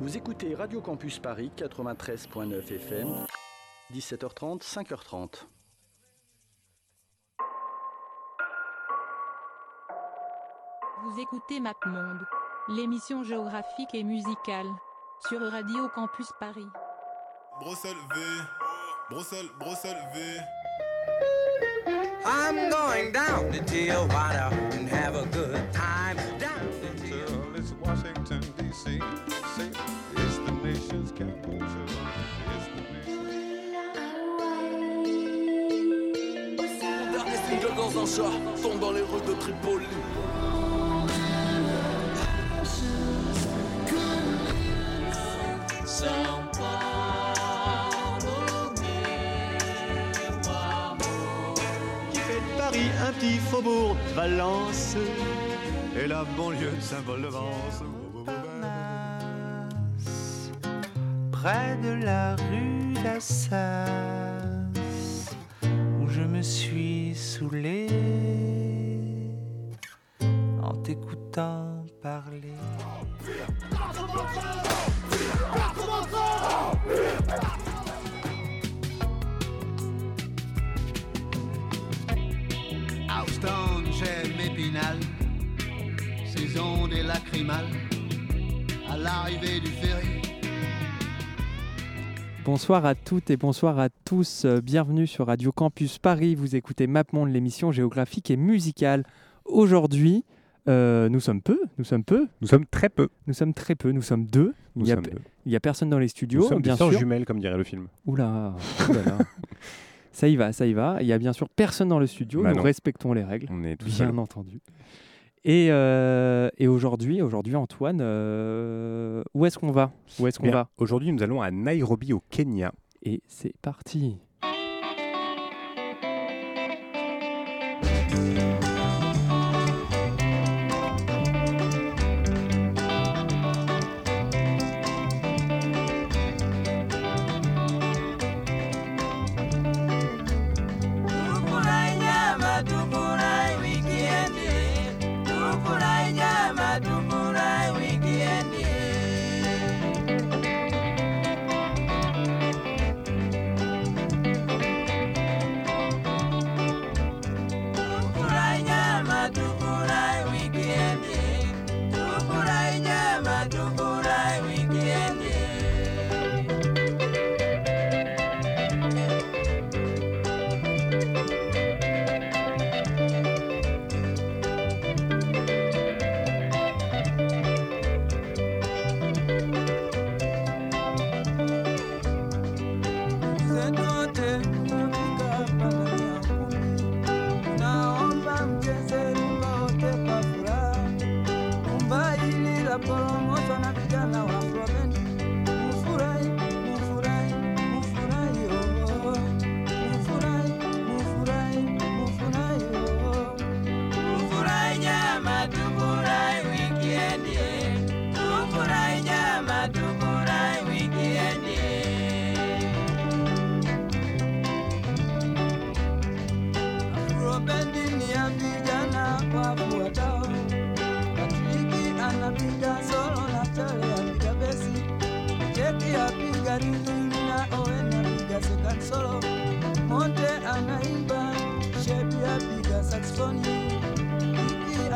Vous écoutez Radio Campus Paris 93.9 FM, 17h30, 5h30. Vous écoutez MapMonde, l'émission géographique et musicale, sur Radio Campus Paris. Bruxelles V, Bruxelles, Bruxelles V. I'm going down to Tijuana and have a good time. Chat tombe dans les rues de Tripoli. qui fait de Paris un petit faubourg de Valence et la banlieue de Saint-Paul-de-Vence. près de la rue d'Assas, me suis saoulé en t'écoutant parler. Houston, j'aime Épinal, saison des lacrymales, à l'arrivée du ferry. Bonsoir à toutes et bonsoir à tous. Bienvenue sur Radio Campus Paris. Vous écoutez MapMonde, l'émission géographique et musicale. Aujourd'hui, euh, nous sommes peu. Nous sommes peu. Nous sommes très peu. Nous sommes très peu. Nous sommes deux. Nous il y a, sommes deux. il y a personne dans les Nous studios, sommes bien sûr. jumelles, comme dirait le film. Oula, ça y va, ça y va. Il y a bien sûr personne dans le studio. Bah nous non. respectons les règles, On est bien seuls. entendu. Et, euh, et aujourd'hui, aujourd'hui, Antoine, euh, où est-ce qu'on va? Où est-ce qu'on va? Aujourd'hui, nous allons à Nairobi, au Kenya. Et c'est parti.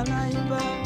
anaiba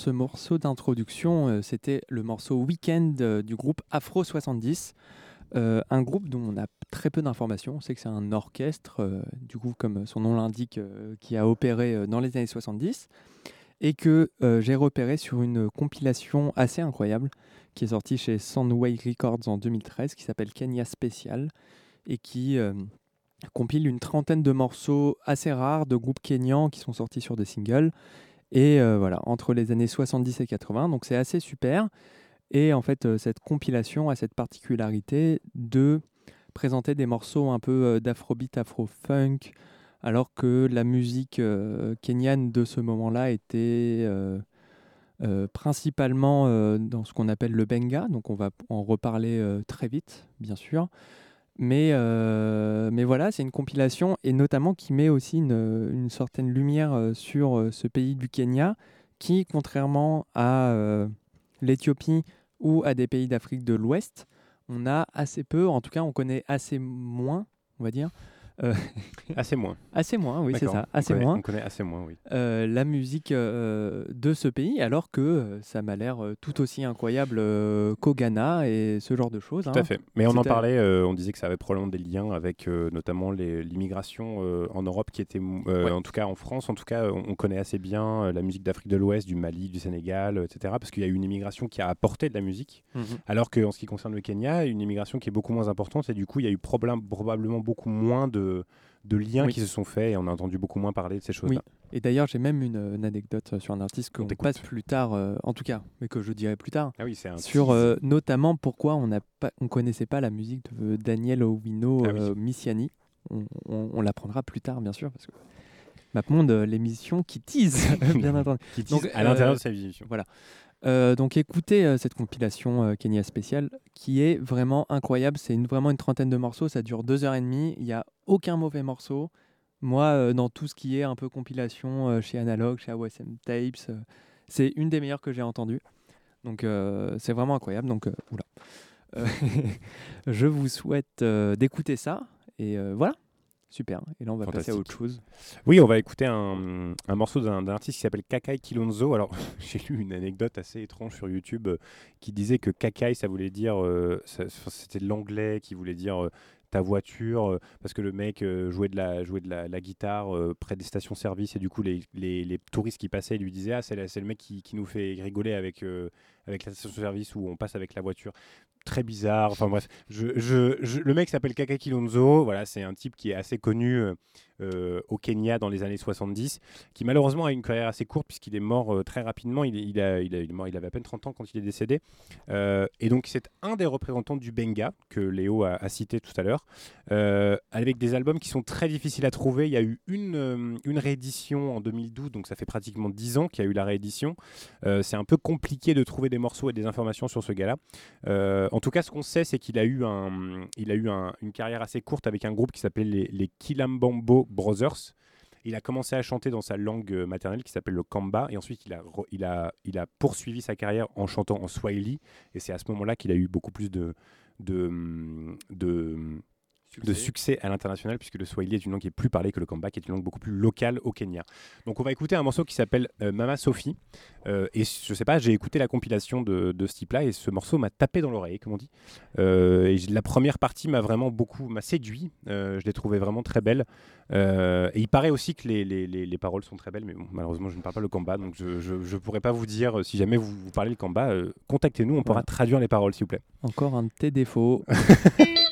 ce morceau d'introduction, euh, c'était le morceau Weekend euh, du groupe Afro 70. Euh, un groupe dont on a très peu d'informations. On sait que c'est un orchestre, du coup, comme son nom l'indique, qui a opéré dans les années 70 et que j'ai repéré sur une compilation assez incroyable qui est sortie chez Soundway Records en 2013 qui s'appelle Kenya Special et qui compile une trentaine de morceaux assez rares de groupes kenyans qui sont sortis sur des singles et euh, voilà entre les années 70 et 80 donc c'est assez super et en fait euh, cette compilation a cette particularité de présenter des morceaux un peu euh, d'afrobeat afro-funk alors que la musique euh, kenyane de ce moment-là était principalement dans ce qu'on appelle le benga, donc on va en reparler très vite, bien sûr. Mais, euh, mais voilà, c'est une compilation et notamment qui met aussi une, certaine lumière euh, sur euh, ce pays du Kenya qui, contrairement à l'Éthiopie ou à des pays d'Afrique de l'Ouest, on a assez peu, en tout cas on connaît assez moins, on va dire. Euh, Assez moins. assez moins, oui, c'est ça, On assez connaît- moins On connaît assez moins, oui. euh, la musique euh, de ce pays, alors que ça m'a l'air tout aussi incroyable qu'au Ghana et ce genre de choses. Tout hein. à fait. Mais on en parlait, on disait que ça avait probablement des liens avec notamment l'immigration en Europe qui était, Ouais. en tout cas en France, en tout cas, on, on connaît assez bien la musique d'Afrique de l'Ouest, du Mali, du Sénégal, etc. Parce qu'il y a eu une immigration qui a apporté de la musique, Mhm. alors qu'en ce qui concerne le Kenya, une immigration qui est beaucoup moins importante et du coup, il y a eu probablement beaucoup moins de, de liens Oui. qui se sont faits et on a entendu beaucoup moins parler de ces choses-là. Oui. Et d'ailleurs, j'ai même une, une anecdote sur un artiste qu'on passe plus tard, euh, en tout cas, mais que je dirai plus tard. Ah oui, c'est un Sur euh, notamment pourquoi on on connaissait pas la musique de Daniel Owino Ah euh, Missiani. On, on- on l'apprendra plus tard, bien sûr, parce que MapMonde, l'émission qui tease, bien entendu. Qui tease Donc, à l'intérieur de sa émission. Voilà. Euh, donc écoutez euh, cette compilation euh, Kenya spéciale qui est vraiment incroyable. C'est vraiment une trentaine de morceaux. Ça dure deux heures et demie. Il n'y a aucun mauvais morceau. Moi, dans tout ce qui est un peu compilation chez Analog, chez AOSM Tapes, c'est une des meilleures que j'ai entendues. Donc c'est vraiment incroyable. Donc oula. Je vous souhaite d'écouter ça. Et voilà. Super. Et là, on va passer à autre chose. Oui, on va écouter un, un morceau d'un artiste qui s'appelle Kakai Kilonzo. Alors, j'ai lu une anecdote assez étrange sur YouTube euh, qui disait que Kakai, ça voulait dire, euh, c'était de l'anglais qui voulait dire euh, ta voiture, parce que le mec jouait de la, jouait de la, la guitare près des stations-service et du coup, les, les- les touristes qui passaient lui disaient Ah, c'est le mec qui, qui nous fait rigoler avec, avec la station-service où on passe avec la voiture très bizarre. Enfin bref, le mec s'appelle Kaka Kilonzo. Voilà, c'est un type qui est assez connu euh, euh, au Kenya dans les années 70, qui malheureusement a une carrière assez courte puisqu'il est mort euh, très rapidement. Il, il a, il, il il avait à peine 30 ans quand il est décédé. Et donc c'est un des représentants du Benga que Léo a, cité tout à l'heure, avec des albums qui sont très difficiles à trouver. Il y a eu une, une réédition en 2012, donc ça fait pratiquement 10 ans qu'il y a eu la réédition. C'est un peu compliqué de trouver des morceaux et des informations sur ce gars-là. En tout cas, ce qu'on sait, c'est qu'il a eu, un, il a eu un- une carrière assez courte avec un groupe qui s'appelait les, les Kilambambo Brothers. Il a commencé à chanter dans sa langue euh, maternelle qui s'appelle le Kamba et ensuite il a, il, a, il a poursuivi sa carrière en chantant en Swahili et c'est à ce moment-là qu'il a eu beaucoup plus de, de, de, de succès à l'international puisque le Swahili est une langue qui est plus parlée que le Kamba qui est une langue beaucoup plus locale au Kenya. Donc on va écouter un morceau qui s'appelle euh, Mama Sophie Euh, et je sais pas, j'ai écouté la compilation de, de ce type-là et ce morceau m'a tapé dans l'oreille, comme on dit. Euh, et la première partie m'a vraiment beaucoup m'a séduit. Je l'ai trouvé vraiment très belle. Et il paraît aussi que les, les- les- les paroles sont très belles, mais bon, malheureusement je ne parle pas le Kamba, donc je ne pourrais pas vous dire si jamais vous, vous parlez le Kamba, contactez-nous, on pourra traduire les paroles s'il vous plaît. Encore un de tes défauts.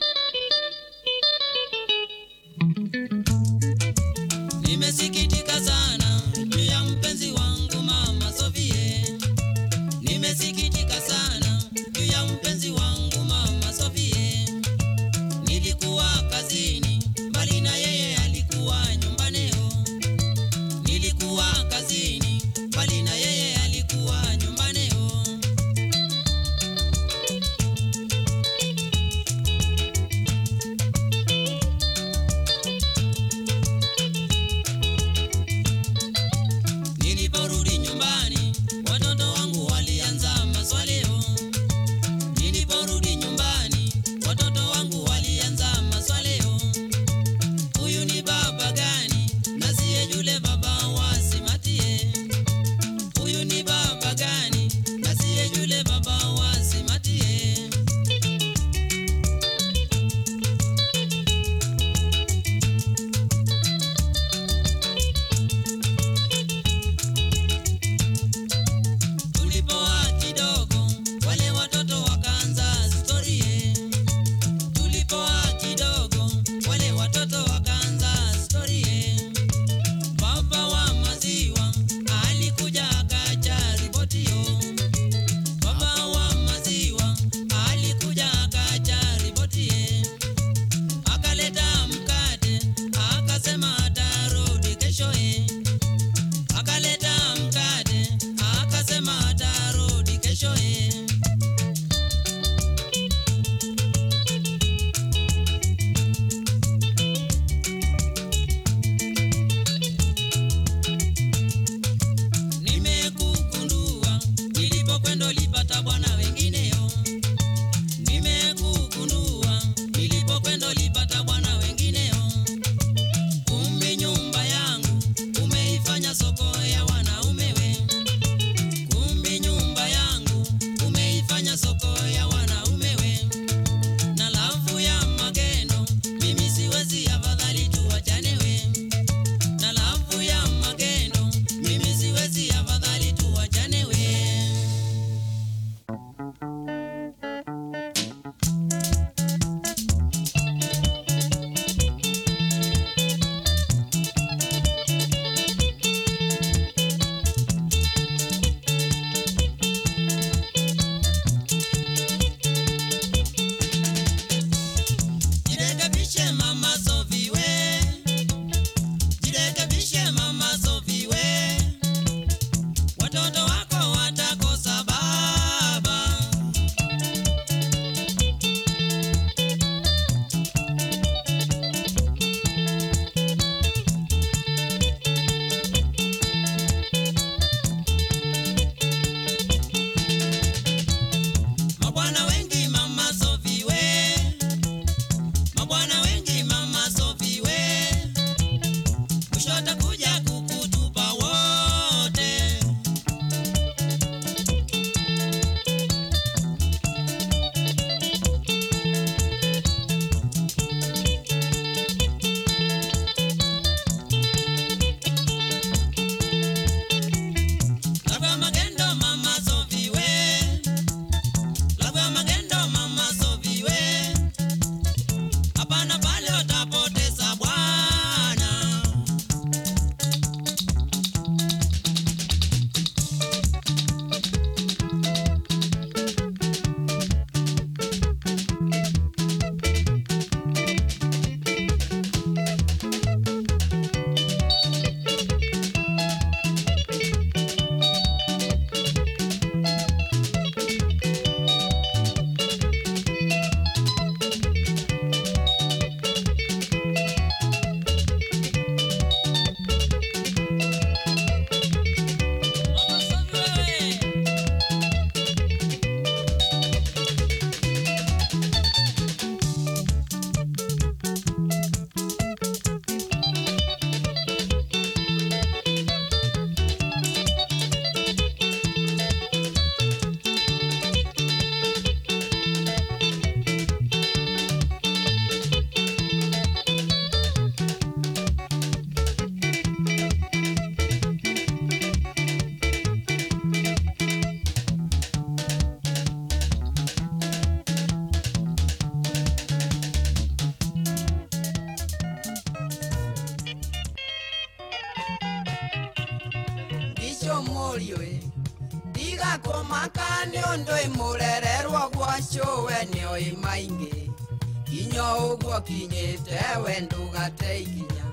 kinyite we ndugate ikinya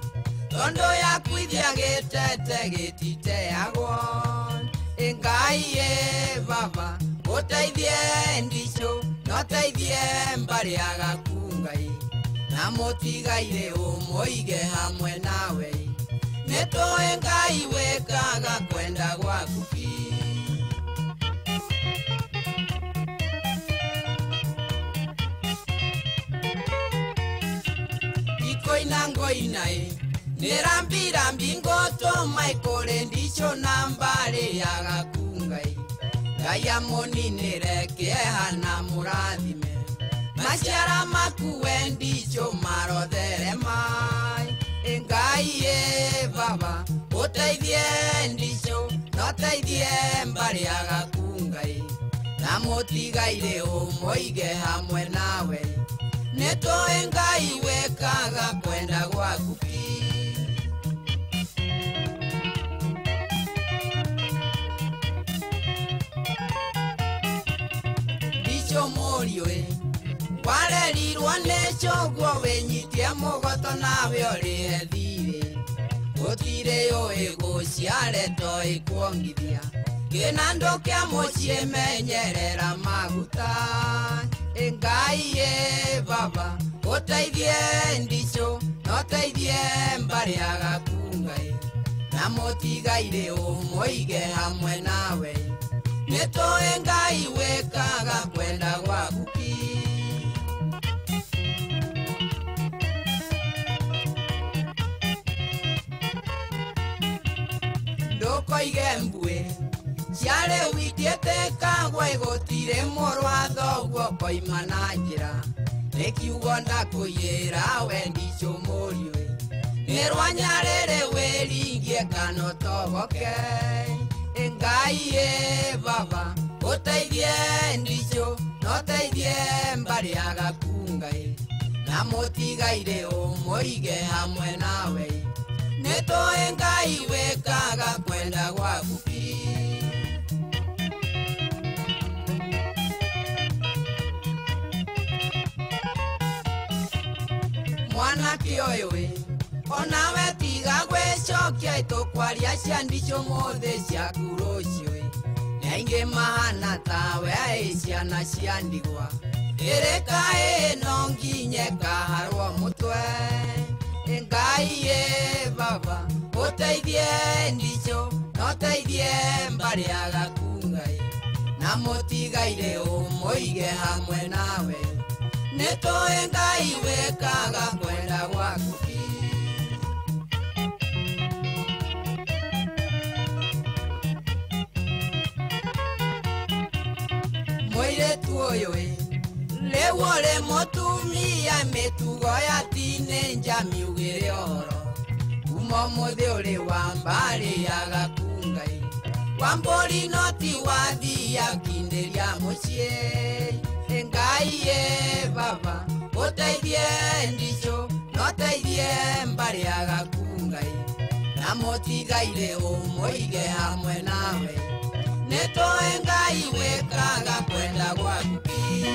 tondo yakwithia gitete gititeagwo ngai ĩ baba ũteithie ndicũ noteithie mbarĩ agaku ngai. Na mũtigaire ũmũige hamwe nawe. Ngai amũninĩre kĩeha na mũrathime maciara maku wendico marothere mai. Ngai ĩ baba ũteithie ndico noteithie mbarĩaga kungai na mũtigaire ũmũige hamwe nawe. Nĩ tũĩ ngai wĩkaga kwenda gwaku ki nesho muriwe warerirwo nesho guo winyitie mugoto nawe uri ethire gutire yui guciare ndoi kuongithia. Kina ndu kia mucii menyerera maguta. Ngai ye baba uteithie ndicho noteithie mbari agaku ngai na mutigaire umuige hamwe na nawe nĩ tũĩ ngai wĩkaga kwenda gwaku ki ndũkoige mbuĩ ciarĩ witiĩte kagwa gũtirĩ mũrwa thoguo koima na njĩra nĩ kiugo ndakũiyĩra wendico mũriũ nĩ rwanyarĩrĩ wĩringie kano toboke engai e baba uteithie ndicho, na uteithie mbarĩ yagaku ngai na o ũmũige hamwe nawe. Neto engai ngai wĩkaga kwenda gwaku biũ mwanake ũyũ onawe ti tiga gwecokia tukwaria ciandi ciomothe ciakuro ciui na ingĩ mahana tawe aĩ ciana cia ndigwa ĩrĩ kaĩ no nginye kaharwo mũtwe ngaiĩ baba ũteithie ndico noteithie mbarĩ agakungai na mũtigaire ũmũige hamwe nawe. Nĩ tũĩ ngai wĩkaga kwenda gwaku. moile tuoyoe lewole motumia metugoya tinenja miugele oro. Umomode ole wambale yagakungai e. wambolino ti wadiya kinde lya mocie engai ye baba otaidie ndicho notaidie mbale yagakungai namotigaile omoige amwe nawe na neto engaiwe kaga kwenda kwa mpi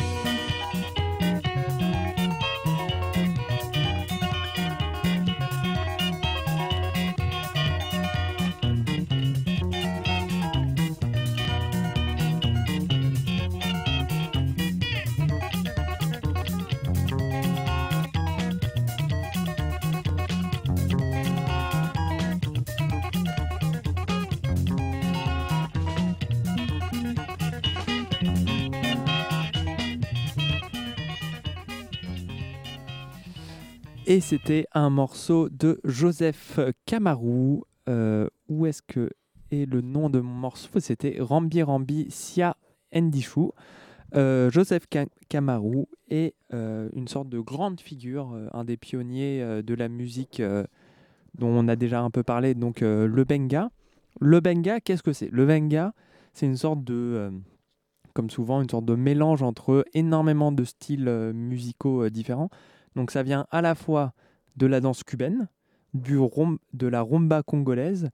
Et c'était un morceau de Joseph Camarou. Euh, où est-ce que est le nom de mon morceau? C'était Rambi Rambi Sia Ndishu. Euh, Joseph Ca- Camarou est euh, une sorte de grande figure, un des pionniers de la musique dont on a déjà un peu parlé, donc le benga. Le benga, qu'est-ce que c'est? Le benga, c'est une sorte de, comme souvent, une sorte de mélange entre énormément de styles musicaux différents. Donc ça vient à la fois de la danse cubaine, du de la rumba congolaise,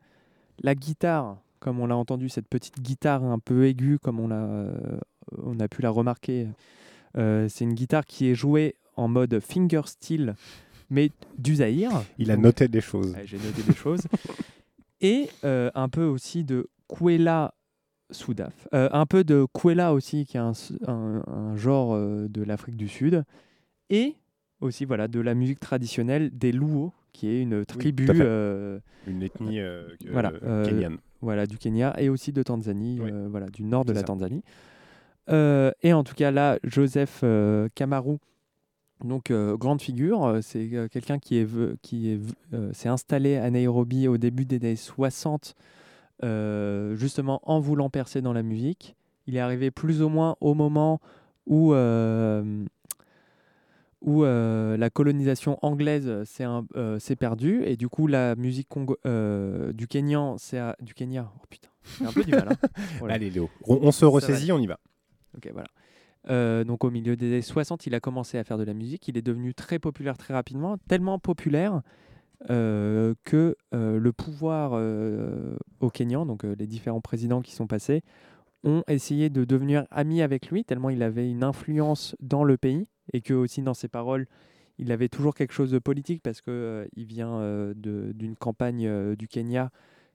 la guitare comme on l'a entendu, cette petite guitare un peu aiguë, comme on a, euh, on a pu la remarquer. Euh, c'est une guitare qui est jouée en mode fingerstyle, mais du Zahir. Il a Donc- noté des choses. Ouais, J'ai noté des choses. Et euh, un peu aussi de Kwela Soudaf. Euh, un peu de Kwela aussi, qui est un, s- un- un genre de l'Afrique du Sud. Et aussi voilà, de la musique traditionnelle des Luo, qui est une tribu euh, Une ethnie euh, que- voilà, euh, kenyane. voilà, du Kenya et aussi de Tanzanie, Oui. euh, voilà, du nord de la ça. Tanzanie. Euh, et en tout cas, là, Joseph euh, Kamaru, donc euh, grande figure, euh, c'est euh, quelqu'un qui est ve- qui est euh, s'est installé à Nairobi au début des années 60, euh, justement en voulant percer dans la musique. Il est arrivé plus ou moins au moment où euh, où euh, la colonisation anglaise s'est euh, s'est perdue et du coup la musique congo- euh, du Kenyan c'est à- du Kenya oh putain j'ai un peu du mal hein. Voilà. Allez Léo, on, on se ressaisit, on y va. Ok, voilà. Euh, donc au milieu des années 60, il a commencé à faire de la musique. Il est devenu très populaire très rapidement, tellement populaire euh, que euh, le pouvoir euh, au Kenyan, donc euh, les différents présidents qui sont passés, ont essayé de devenir amis avec lui, tellement il avait une influence dans le pays et que aussi dans ses paroles, il avait toujours quelque chose de politique parce que euh, il vient euh, d'une campagne euh, du Kenya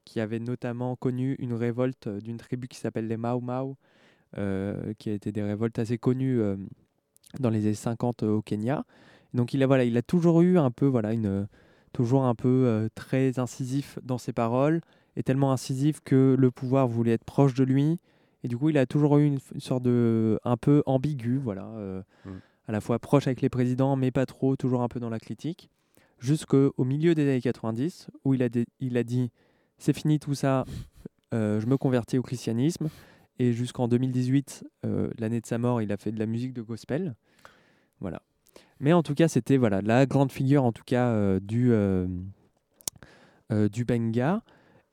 qui avait notamment connu une révolte euh, d'une tribu qui s'appelle les Mau Mau, qui a été des révoltes assez connues dans les années 50 au Kenya. Donc il a, voilà, il a toujours eu un peu, voilà, toujours un peu très incisif dans ses paroles, et tellement incisif que le pouvoir voulait être proche de lui. Et du coup, il a toujours eu une, sorte de un peu ambigu, voilà, Mm. À la fois proche avec les présidents, mais pas trop, toujours un peu dans la critique, jusqu'au milieu des années 90, où il a, dit c'est fini tout ça, euh, je me convertis au christianisme. Et jusqu'en 2018, euh, l'année de sa mort, il a fait de la musique de gospel. Voilà. Mais en tout cas, c'était voilà, la grande figure en tout cas euh, du, euh, du Benga.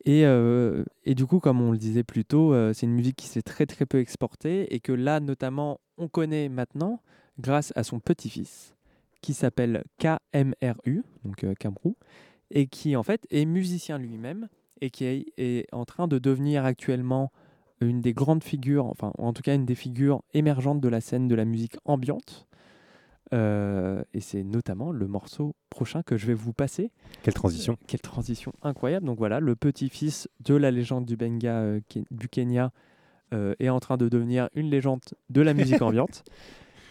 Et, et du coup, comme on le disait plus tôt, c'est une musique qui s'est très très peu exportée et que là, notamment, on connaît maintenant grâce à son petit-fils qui s'appelle KMRU, donc euh, Kamrou, et qui en fait est musicien lui-même et qui est, est en train de devenir actuellement une des grandes figures, enfin en tout cas une des figures émergentes de la scène de la musique ambiante. Euh, et c'est notamment le morceau prochain que je vais vous passer. Quelle transition. Euh, quelle transition incroyable. Donc voilà, le petit-fils de la légende du Benga euh, du Kenya est en train de devenir une légende de la musique ambiante.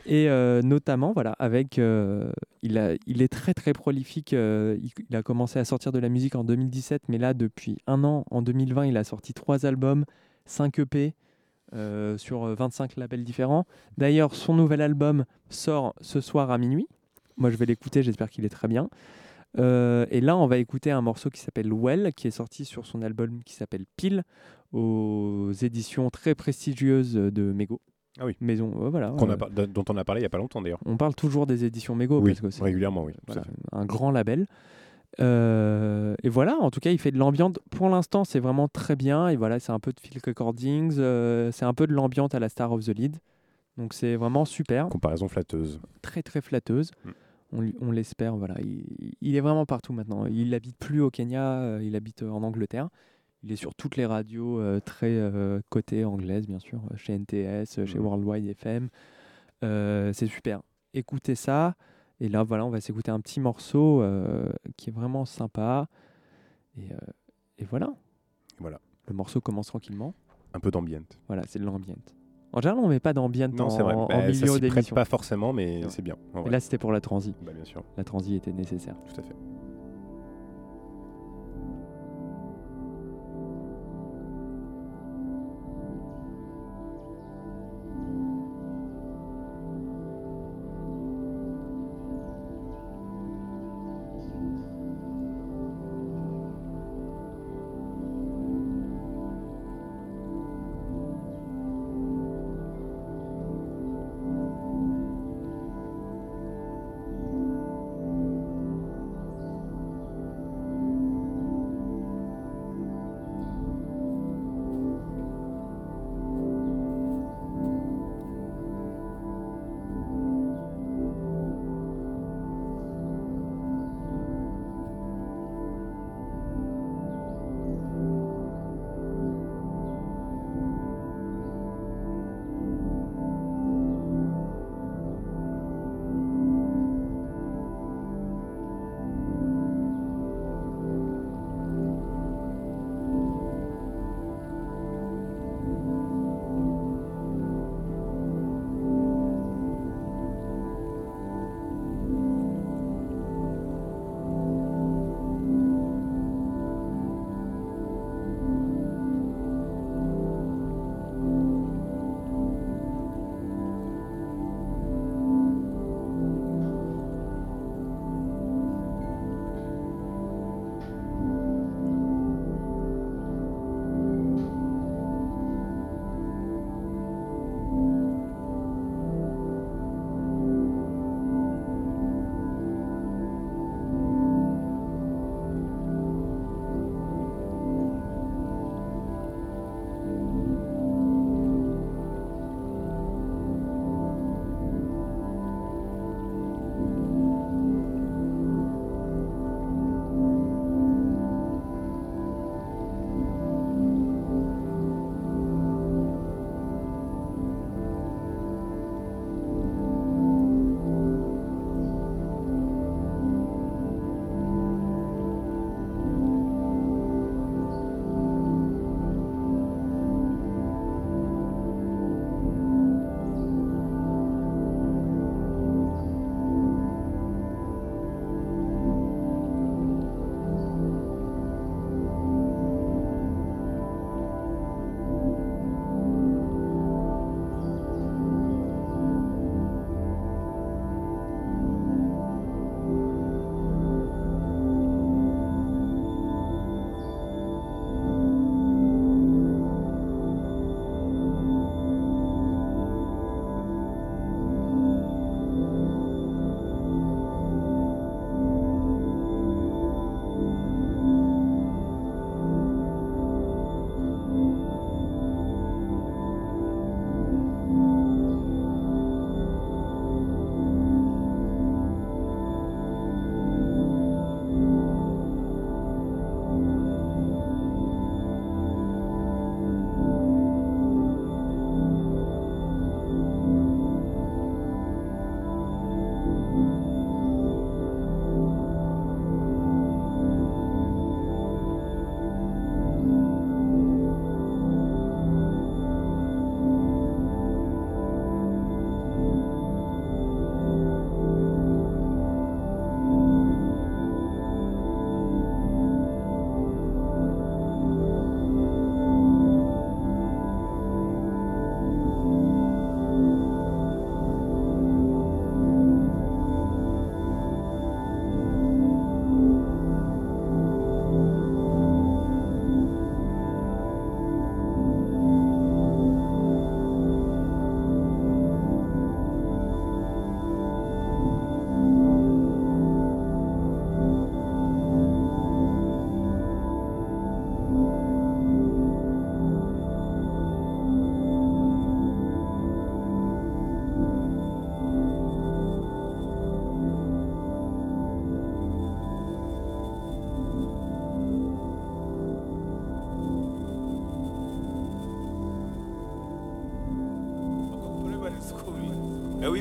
Et euh, notamment, voilà, avec, euh, il, est très très prolifique. euh, il, a commencé à sortir de la musique en 2017, mais là, depuis un an, en 2020, il a sorti trois albums, 5 EP sur euh, 25 labels différents. D'ailleurs, son nouvel album sort ce soir à minuit. Moi, je vais l'écouter, j'espère qu'il est très bien. Et là, on va écouter un morceau qui s'appelle Well, qui est sorti sur son album qui s'appelle Pile, aux éditions très prestigieuses de Mego. Ah oui. Maison, euh, voilà. Qu'on a euh, par- dont on a parlé il n'y a pas longtemps d'ailleurs. on parle toujours des éditions Mego Oui, parce que c'est régulièrement, oui, voilà, un grand label. Euh, et voilà, en tout cas, il fait de l'ambiance. Pour l'instant, c'est vraiment très bien. Et voilà, c'est un peu de field recordings, euh, c'est un peu de l'ambiance à la Star of the Lead. Donc c'est vraiment super, Comparaison flatteuse. très très flatteuse. Mm. On, on l'espère. Voilà, il, il est vraiment partout maintenant. Il habite plus au Kenya, euh, il habite en Angleterre. Il est sur toutes les radios euh, très euh, cotées anglaises, bien sûr, euh, chez NTS, chez Mm. Worldwide FM. C'est super. Écoutez ça. Et là, voilà, on va s'écouter un petit morceau qui est vraiment sympa. Et, et voilà. Voilà. Le morceau commence tranquillement. Un peu d'ambiente. Voilà, c'est de l'ambiente. En général, on met pas d'ambiente Non, en, en Bah, milieu d'émission. pas forcément, mais c'est bien. en Et là, c'était pour la transi. Bah, bien sûr, La transi était nécessaire. tout à fait.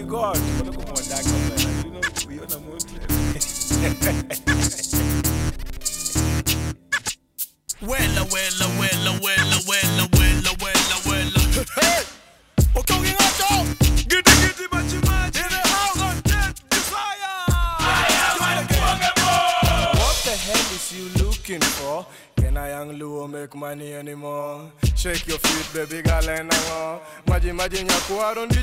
God. Wella, wella, wella, wella, wella, wella, wella, wella. Hey! Okay, we. Giddy, giddy. In house on death, desire. I am Pokemon. What the hell is you looking for? Can I young Luo make money anymore? Shake your feet, baby girl, and I'm on. Maji, maji, nyakuwa, don't you,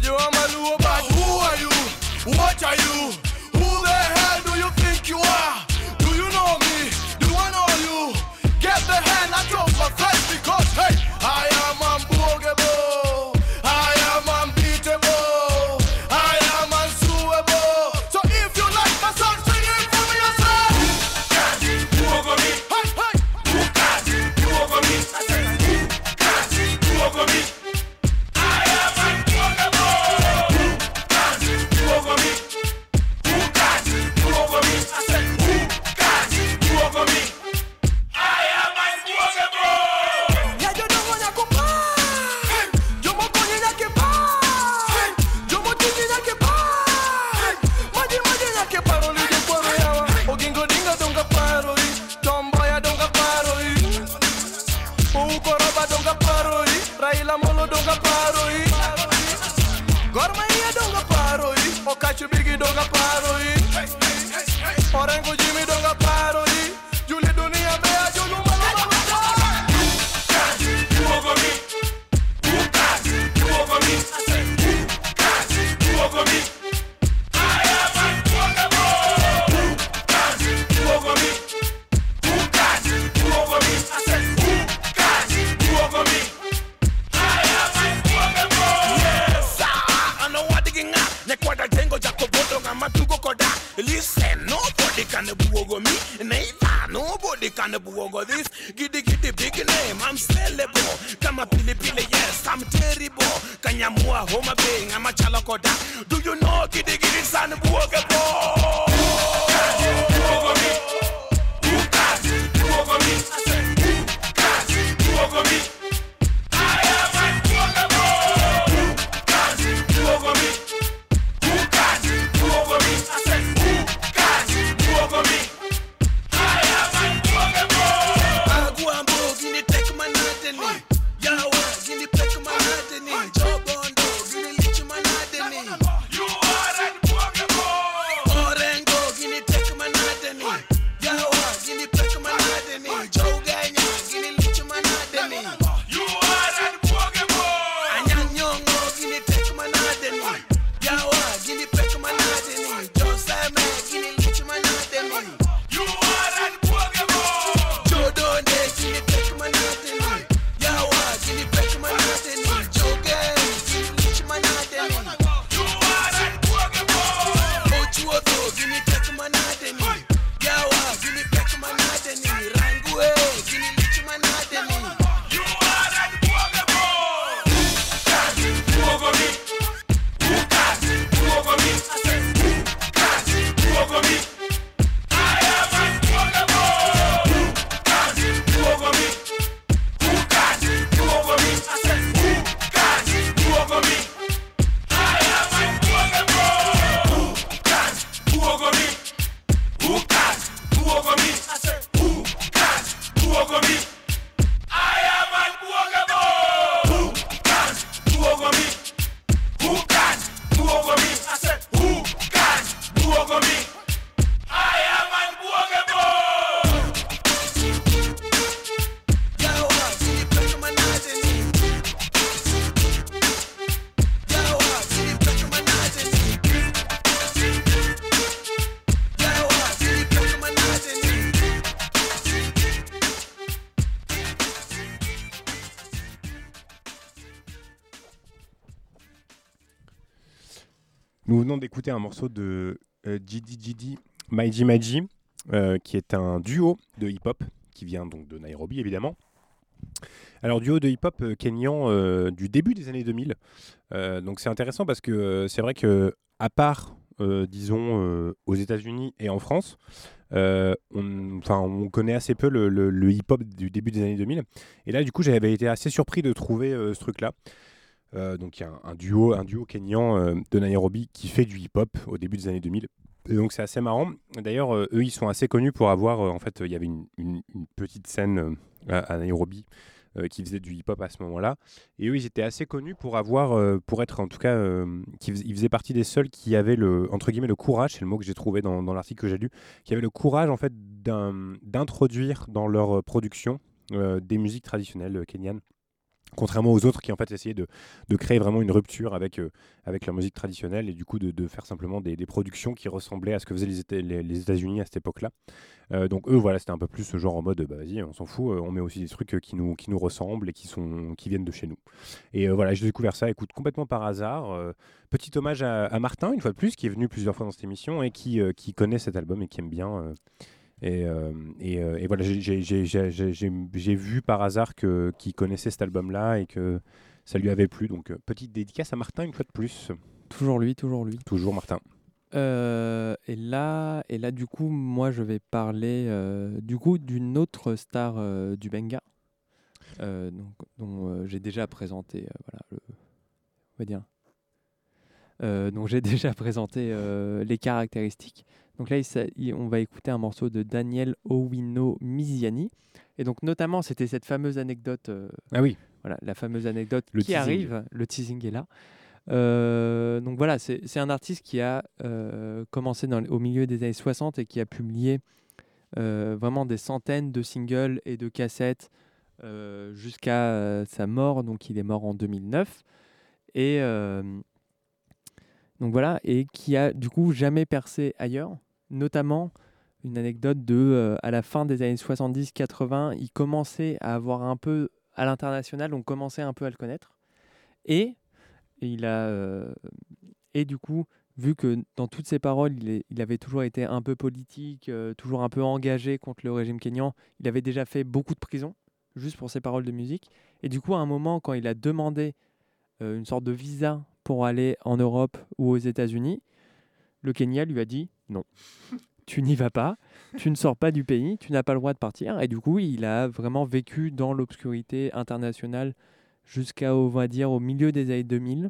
un morceau de euh, Gidi Gidi Maiji Maiji, euh, qui est un duo de hip-hop qui vient donc de Nairobi évidemment. Alors duo de hip-hop euh, kenyan du début des années 2000. Donc c'est intéressant parce que c'est vrai que à part disons aux États-Unis et en France, on, on, connaît assez peu le, le hip-hop du début des années 2000. Et là du coup j'avais été assez surpris de trouver ce truc-là. Euh, donc il y a un, duo, un duo kenyan euh, de Nairobi qui fait du hip-hop au début des années 2000. Et donc c'est assez marrant. D'ailleurs, euh, eux, ils sont assez connus pour avoir, en fait, il y avait une, petite scène à, Nairobi qui faisait du hip-hop à ce moment-là. Et eux, ils étaient assez connus pour avoir, pour être en tout cas, ils faisaient partie des seuls qui avaient le, entre guillemets, le courage, c'est le mot que j'ai trouvé dans, l'article que j'ai lu, qui avaient le courage en fait d'introduire dans leur production des musiques traditionnelles kenyanes. Contrairement aux autres qui en fait essayaient de, de créer vraiment une rupture avec, euh, avec leur musique traditionnelle et du coup de, de faire simplement des, des productions qui ressemblaient à ce que faisaient les, les, les États-Unis à cette époque-là. Euh, donc eux, voilà, c'était un peu plus ce genre en mode, bah vas-y, on s'en fout, euh, on met aussi des trucs euh, qui nous, qui nous ressemblent et qui, sont, qui viennent de chez nous. Et voilà, j'ai découvert ça, écoute, complètement par hasard. Petit hommage à, à Martin, une fois de plus, qui est venu plusieurs fois dans cette émission et qui, qui connaît cet album et qui aime bien. Euh, et, euh, et, et voilà, j'ai- vu par hasard qu'il connaissait cet album-là et que ça lui avait plu. Donc, euh, petite dédicace à Martin une fois de plus. Toujours lui, toujours lui. Toujours Martin. Euh, et là, et là, du coup, moi, je vais parler euh, du coup d'une autre star euh, du Benga, donc, dont j'ai déjà présenté, voilà, le, on va dire, dont j'ai déjà présenté les caractéristiques. Donc là, il on va écouter un morceau de Daniel Owino Miziani. Et donc, notamment, c'était cette fameuse anecdote. euh, Ah oui. Voilà, la fameuse anecdote Le qui teasing. arrive. Le teasing est là. Euh, donc voilà, c'est un artiste qui a euh, commencé dans, au milieu des années 60 et qui a publié vraiment des centaines de singles et de cassettes jusqu'à sa mort. Donc il est mort en 2009. Et donc voilà, et qui a du coup jamais percé ailleurs, notamment une anecdote de euh, à la fin des années 70-80, il commençait à avoir un peu à l'international, on commençait un peu à le connaître. Et il a euh, et du coup, vu que dans toutes ses paroles, il, avait toujours été un peu politique, euh, toujours un peu engagé contre le régime kényan, il avait déjà fait beaucoup de prison juste pour ses paroles de musique. Et du coup, à un moment, quand il a demandé une sorte de visa pour aller en Europe ou aux États-Unis, le Kenya lui a dit non. Tu n'y vas pas, tu ne sors pas du pays, tu n'as pas le droit de partir. Et du coup, il a vraiment vécu dans l'obscurité internationale jusqu'à, on va dire, au milieu des années 2000,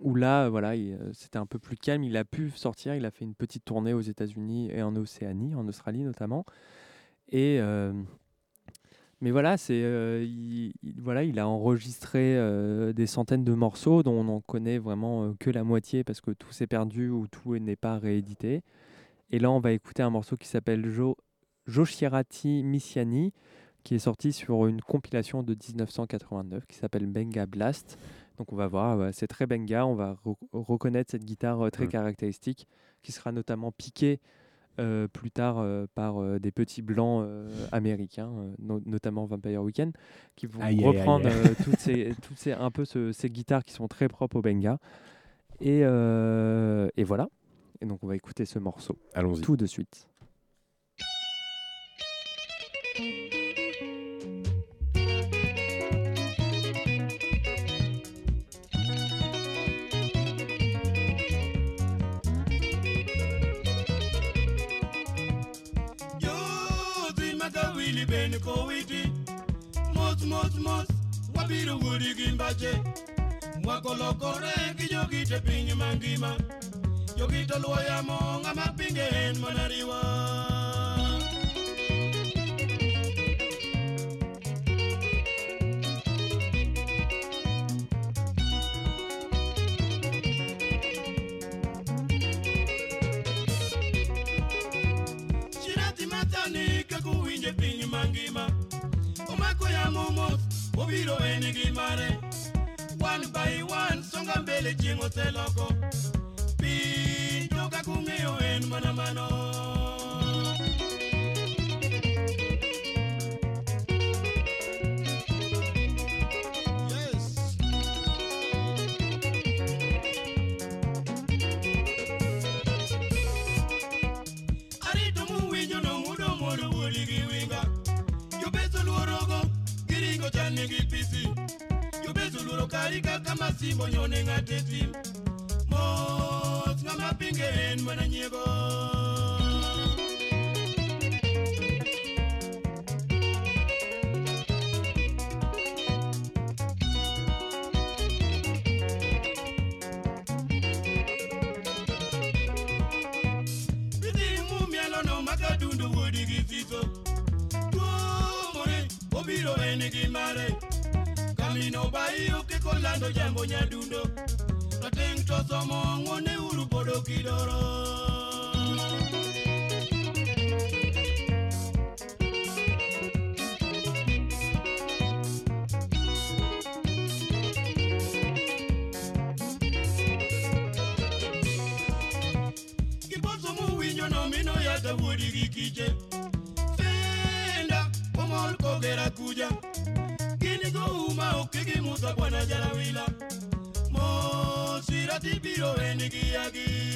où là, voilà, il, euh, c'était un peu plus calme. Il a pu sortir, il a fait une petite tournée aux États-Unis et en Océanie, en Australie notamment. Et euh, mais voilà, c'est euh, il, il- voilà, il a enregistré euh, des centaines de morceaux dont on n'en connaît vraiment euh, que la moitié parce que tout s'est perdu ou tout n'est pas réédité. Et là, on va écouter un morceau qui s'appelle Jo Joshirati Missiani, qui est sorti sur une compilation de 1989 qui s'appelle Benga Blast. Donc on va voir, c'est très Benga, on va re- reconnaître cette guitare très Mm. caractéristique qui sera notamment piquée euh, plus tard euh, par euh, des petits blancs américains, no- notamment Vampire Weekend, qui vont Aïe, aïe, aïe, reprendre aïe. toutes ces, toutes ces, un peu ce- ces guitares qui sont très propres au Benga. Et, et voilà. Et donc on va écouter ce morceau. Allons-y. Tout de suite. wigi beni kowiti mos mos mos wabiro wuodi gi mbache wakolokore gi jogi te piny mangima jogi to luwo yamo ng'ama pinge en mana riwa ven bwana nyebo Obiro bayo ke kolando jambo nyadu. ti biro enigi yagi.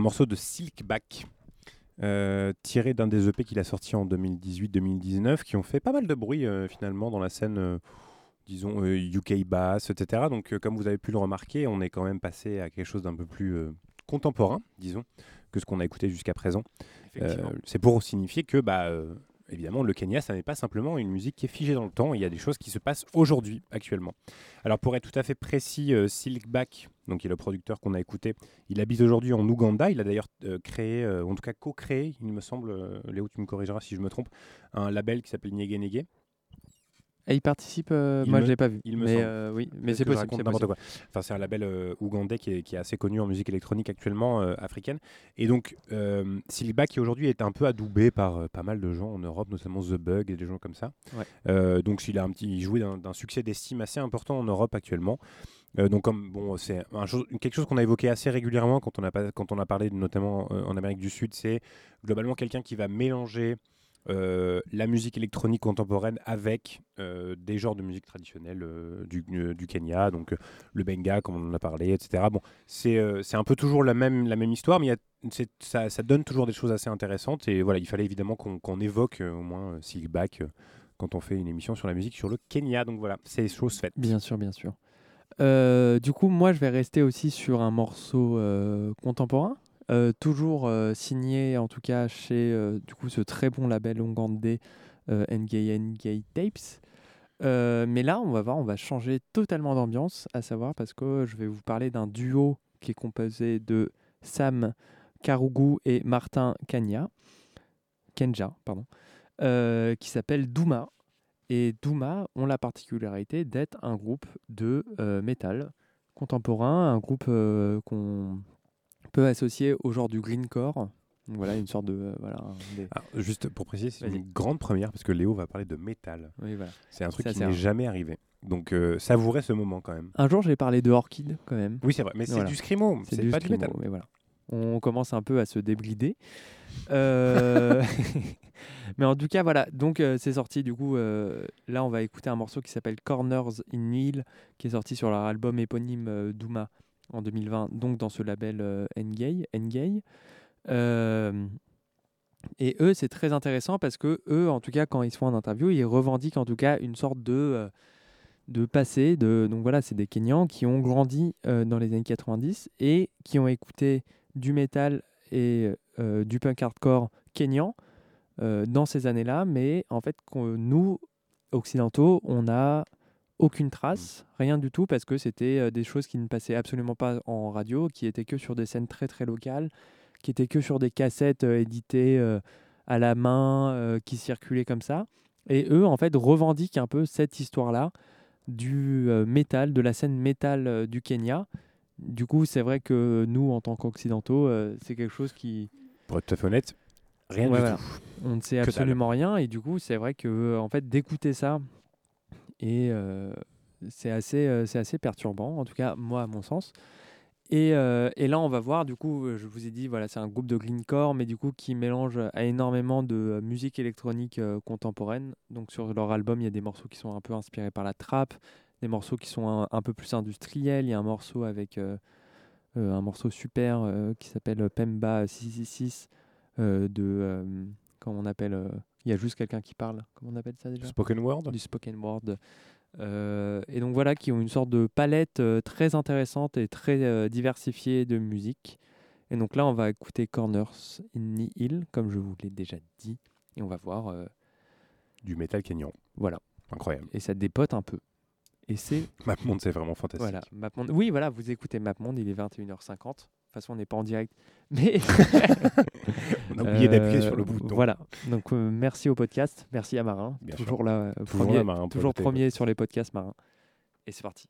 Un morceau de Silkback. euh, tiré d'un des EP qu'il a sorti en 2018-2019 qui ont fait pas mal de bruit euh, finalement dans la scène euh, disons UK bass etc donc comme vous avez pu le remarquer on est quand même passé à quelque chose d'un peu plus contemporain disons que ce qu'on a écouté jusqu'à présent. C'est pour signifier que bah évidemment le Kenya ça n'est pas simplement une musique qui est figée dans le temps. Il y a des choses qui se passent aujourd'hui actuellement. Alors pour être tout à fait précis Silkback donc qui est le producteur qu'on a écouté il habite aujourd'hui en Ouganda il a d'ailleurs euh, créé euh, en tout cas co-créé il me semble euh, Léo tu me corrigeras si je me trompe un label qui s'appelle Nyege Nyege Et il participe, euh, Il moi me- je l'ai pas vu. Il me mais euh, oui, mais c'est possible. quoi. Enfin, c'est un label euh, ougandais qui est, qui est assez connu en musique électronique actuellement, africaine. Et donc, Siliba, qui aujourd'hui est un peu adoubé par pas mal de gens en Europe, notamment The Bug et des gens comme ça. Ouais. Donc, il a un petit, il jouit d'un d'un succès d'estime assez important en Europe actuellement. Euh, donc comme bon, c'est quelque chose qu'on a évoqué assez régulièrement quand on a parlé notamment euh, en Amérique du Sud, c'est globalement quelqu'un qui va mélanger euh, la musique électronique contemporaine avec des genres de musique traditionnelle du, Kenya, donc le benga, comme on en a parlé, etc. Bon, c'est un peu toujours la même, histoire, mais ça, ça donne toujours des choses assez intéressantes. Et voilà, il fallait évidemment qu'on évoque au moins Silkback quand on fait une émission sur la musique sur le Kenya. Donc voilà, c'est chose faite. Bien sûr, bien sûr. Euh, du coup, moi, je vais rester aussi sur un morceau euh, contemporain, euh, toujours signé, en tout cas, chez du coup ce très bon label ougandais euh, NGA NGA Tapes. Mais là, on va voir, on va changer totalement d'ambiance, à savoir parce que je vais vous parler d'un duo qui est composé de Sam Karugu et Martin Kenya, Kenja, pardon, qui s'appelle Douma. Et Douma ont la particularité d'être un groupe de euh, métal contemporain, un groupe euh, qu'on peut associer au genre du greencore. Voilà, une sorte de. euh, voilà, un des- Alors, juste pour préciser, c'est une grande première parce que Léo va parler de métal. Oui, voilà. C'est un truc Ça, qui n'est jamais arrivé. Donc euh, savourez ce moment quand même. Un jour, j'ai parlé de Orchid quand même. Oui, c'est vrai, mais c'est du screamo, c'est pas du métal. Mais voilà. On commence un peu à se débrider. Euh, mais en tout cas, voilà. Donc, euh, c'est sorti. Du coup, euh, là, on va écouter un morceau qui s'appelle Corners in Neil, qui est sorti sur leur album éponyme Douma en 2020, donc dans ce label euh, Ngay. Ngay. Euh, et eux, c'est très intéressant parce que eux, en tout cas, quand ils se font en interview, ils revendiquent en tout cas une sorte de de passé. De, donc voilà, c'est des Kenyans qui ont grandi dans les années 90 et qui ont écouté du métal et euh, du punk hardcore kenyan euh, dans ces années-là, mais en fait, nous, occidentaux, on n'a aucune trace, rien du tout, parce que c'était euh, des choses qui ne passaient absolument pas en radio, qui étaient que sur des scènes très très locales, qui étaient que sur des cassettes éditées à la main, qui circulaient comme ça. Et eux, en fait, revendiquent un peu cette histoire-là du métal, de la scène métal du Kenya. Du coup, c'est vrai que nous, en tant qu'occidentaux, euh, c'est quelque chose qui... Pour être tout à fait honnête, rien Ouais, du voilà. tout. On ne sait Que dalle. absolument rien. Et du coup, c'est vrai que en fait, d'écouter ça, et euh, c'est assez, euh, c'est assez perturbant, en tout cas, moi, à mon sens. Et, euh, et là, on va voir, du coup, je vous ai dit, voilà, c'est un groupe de greencore, mais du coup, qui mélange à énormément de musique électronique euh, contemporaine. Donc, sur leur album, il y a des morceaux qui sont un peu inspirés par la trap, des morceaux qui sont un, un peu plus industriels. Il y a un morceau avec euh, euh, un morceau super euh, qui s'appelle Pemba 666 euh, de. comment on appelle Il y a juste quelqu'un qui parle. Comment on appelle ça déjà? Spoken word? Du spoken word. Et donc voilà, qui ont une sorte de palette très intéressante et très diversifiée de musique. Et donc là, on va écouter Corners in the Hill, comme je vous l'ai déjà dit. Et on va voir. Du métal kenyan. Voilà. Incroyable. Et ça dépote un peu. Et c'est. MapMonde, c'est vraiment fantastique. Voilà, MapMonde. Oui, voilà, vous écoutez MapMonde, il est 21h50. De toute façon, on n'est pas en direct. Mais. On a oublié d'appuyer sur le bouton. Voilà. Donc, euh, merci au podcast. Merci à Marin. Bien toujours sûr. là, euh, Toujours premier, là, Marin, toujours premier sur les podcasts, Marin. Et c'est parti.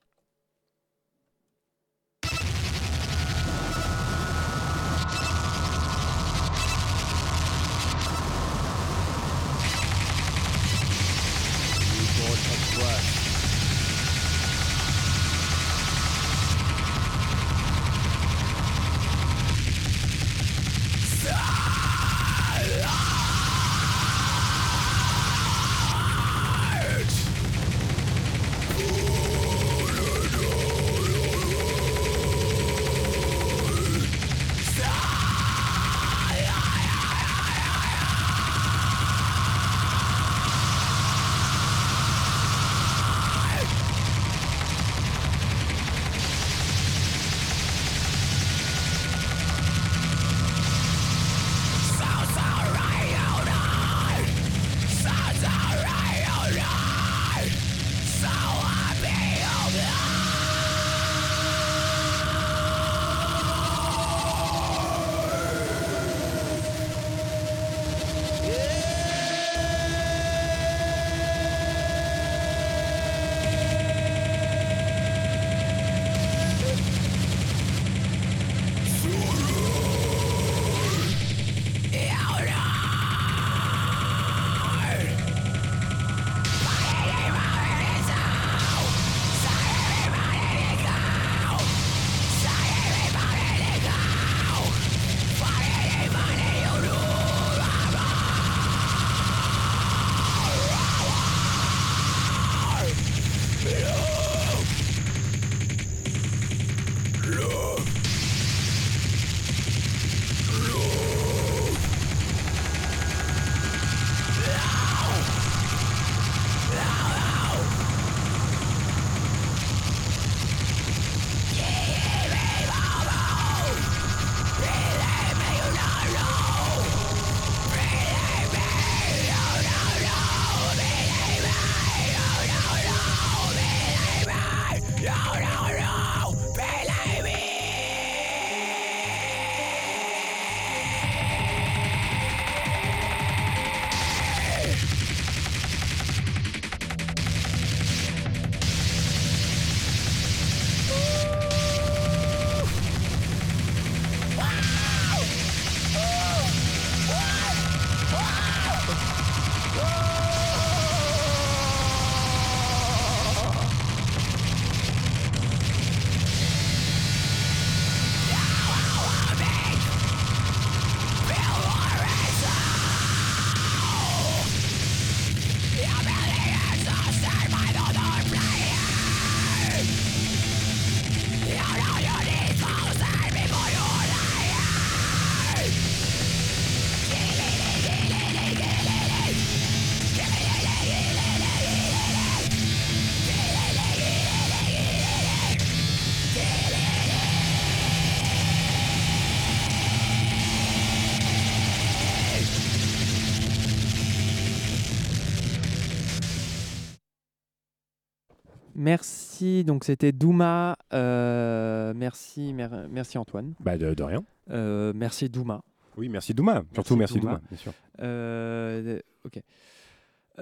Merci, donc c'était Douma. euh, merci, mer- merci Antoine. Bah, de, de rien. Euh, merci Douma. Oui, merci Douma. Surtout merci Douma, bien sûr. Euh, ok.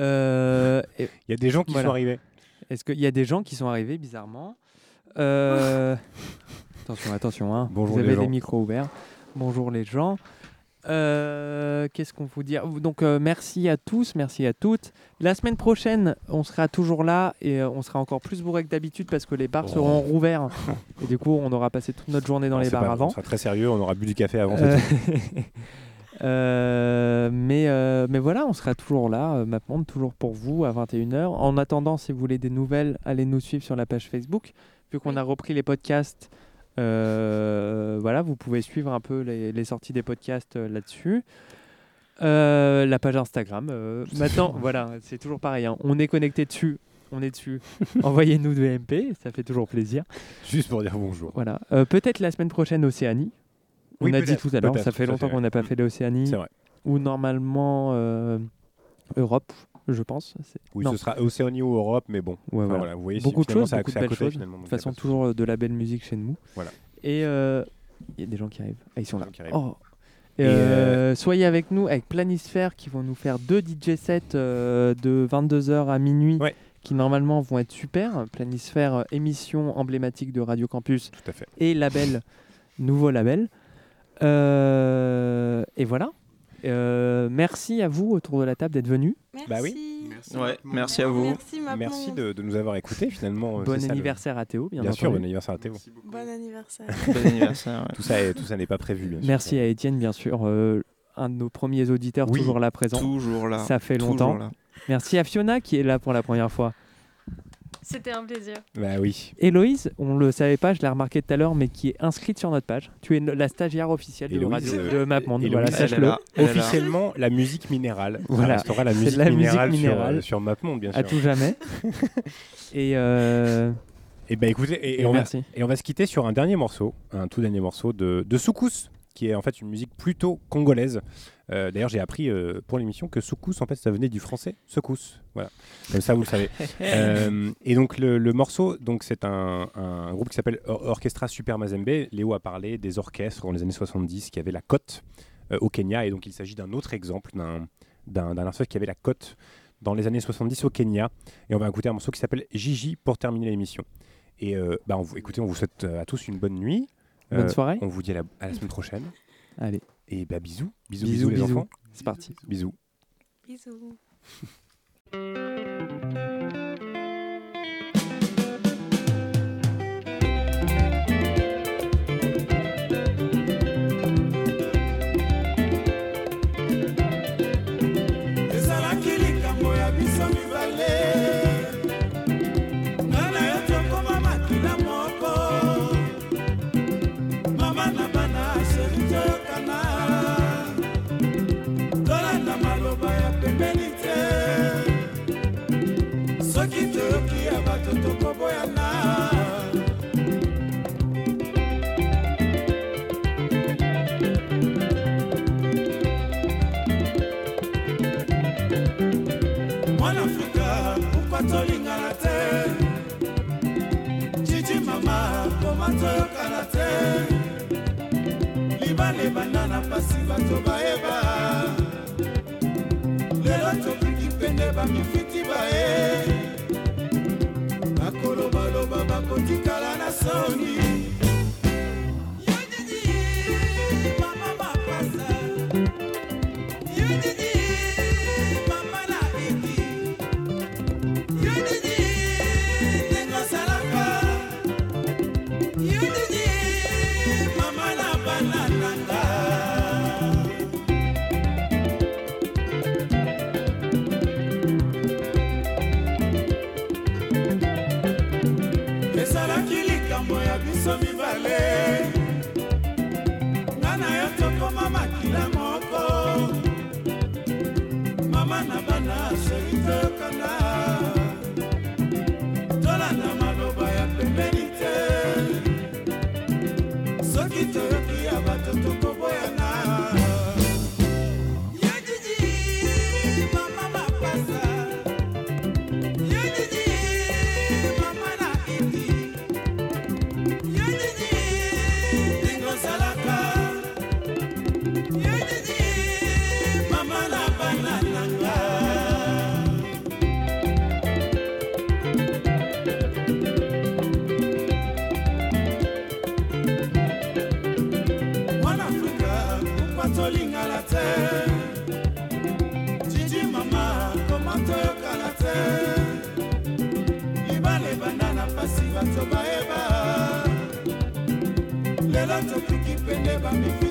Euh, et- Il y a des gens qui sont arrivés. Est-ce qu'il y a des gens qui sont arrivés bizarrement? Euh, Attention, attention. Hein. Bonjour vous les avez gens. les micros ouverts. Bonjour les gens. Euh, Qu'est-ce qu'on vous dire Donc euh, merci à tous, merci à toutes. La semaine prochaine, on sera toujours là et euh, on sera encore plus bourré que d'habitude parce que les bars Oh. seront rouverts. et du coup, on aura passé toute notre journée dans Non, les bars pas- avant. On sera très sérieux, on aura bu du café avant. Euh, euh, mais, euh, mais voilà, on sera toujours là, euh, MapMonde, toujours pour vous à 21h. En attendant, si vous voulez des nouvelles, allez nous suivre sur la page Facebook. Vu qu'on a repris les podcasts, euh, voilà, vous pouvez suivre un peu les, les sorties des podcasts euh, là-dessus. Euh, la page Instagram. euh, maintenant, voilà, c'est toujours pareil. hein. On est connecté dessus. On est dessus. Envoyez-nous de MP, ça fait toujours plaisir. Juste pour dire bonjour. Voilà. Euh, peut-être la semaine prochaine Océanie. On Oui, a dit tout à l'heure, ça fait longtemps qu'on n'a pas fait l'Océanie. C'est vrai. Ou normalement euh, Europe, je pense. Oui, non. ce sera Océanie ou Europe, mais bon. Ouais, Enfin, voilà. voilà, vous voyez, beaucoup de choses, beaucoup de belles choses. finalement, De toute façon, toujours euh, de la belle musique chez nous. Voilà. Et euh, il y a des gens qui arrivent. Ah, ils sont là. Oh. Et, euh, soyez avec nous avec Planisphère qui vont nous faire deux DJ sets euh, de 22h à minuit qui normalement vont être super. Planisphère, euh, émission emblématique de Radio Campus Tout à fait. et label, nouveau label. Et voilà. Euh, merci à vous autour de la table d'être venus. Bah oui. Ouais, merci à vous. Merci. Merci de, de nous avoir écoutés finalement. euh, Bon c'est ça, le- anniversaire à Théo, bien Bien sûr, bon anniversaire à Théo. Bon anniversaire. Bon anniversaire. ouais. Tout ça, est- tout ça n'est pas prévu. Bien sûr. Merci à Étienne, bien sûr, euh, un de nos premiers auditeurs, Oui, toujours là présent. toujours là, Ça fait toujours longtemps. là. Merci à Fiona qui est là pour la première fois. C'était un plaisir. Bah oui. Héloïse, on le savait pas, je l'ai remarqué tout à l'heure, mais qui est inscrite sur notre page. Tu es la stagiaire officielle de, radio, euh, de MapMonde. Héloïse, Voilà, sache-le. Officiellement, la musique minérale. Ça Voilà, restera la c'est musique la musique minérale sur, euh, sur MapMonde, bien À sûr. tout jamais. Et euh, Et ben écoutez, et, et Et on va, merci. et on va se quitter sur un dernier morceau, un tout dernier morceau de, de Soukous, qui est en fait une musique plutôt congolaise. Euh, D'ailleurs, j'ai appris euh, pour l'émission que Soukous, en fait, ça venait du français secousse. Voilà, comme ça vous le savez. Euh, et donc le, le morceau, donc c'est un, un groupe qui s'appelle Or- Orchestra Super Mazembe. Léo a parlé des orchestres dans les années 70 qui avaient la cote au Kenya, et donc il s'agit d'un autre exemple d'un artiste qui avait la cote dans les années 70 au Kenya. Et on va écouter un morceau qui s'appelle Gigi pour terminer l'émission. Et bah, on vous, écoutez, on vous souhaite à tous une bonne nuit. Euh, Bonne soirée. On vous dit à la, à la semaine prochaine. Allez. Et bah, bisous. Bisous, Bisous, bisous, les bisous. enfants. C'est parti. Bisous. Bisous. bato bayeba. Lelo tokiki pende bamifiti baye. Bakolobaloba bakotikala na soni bato pikipende bamiki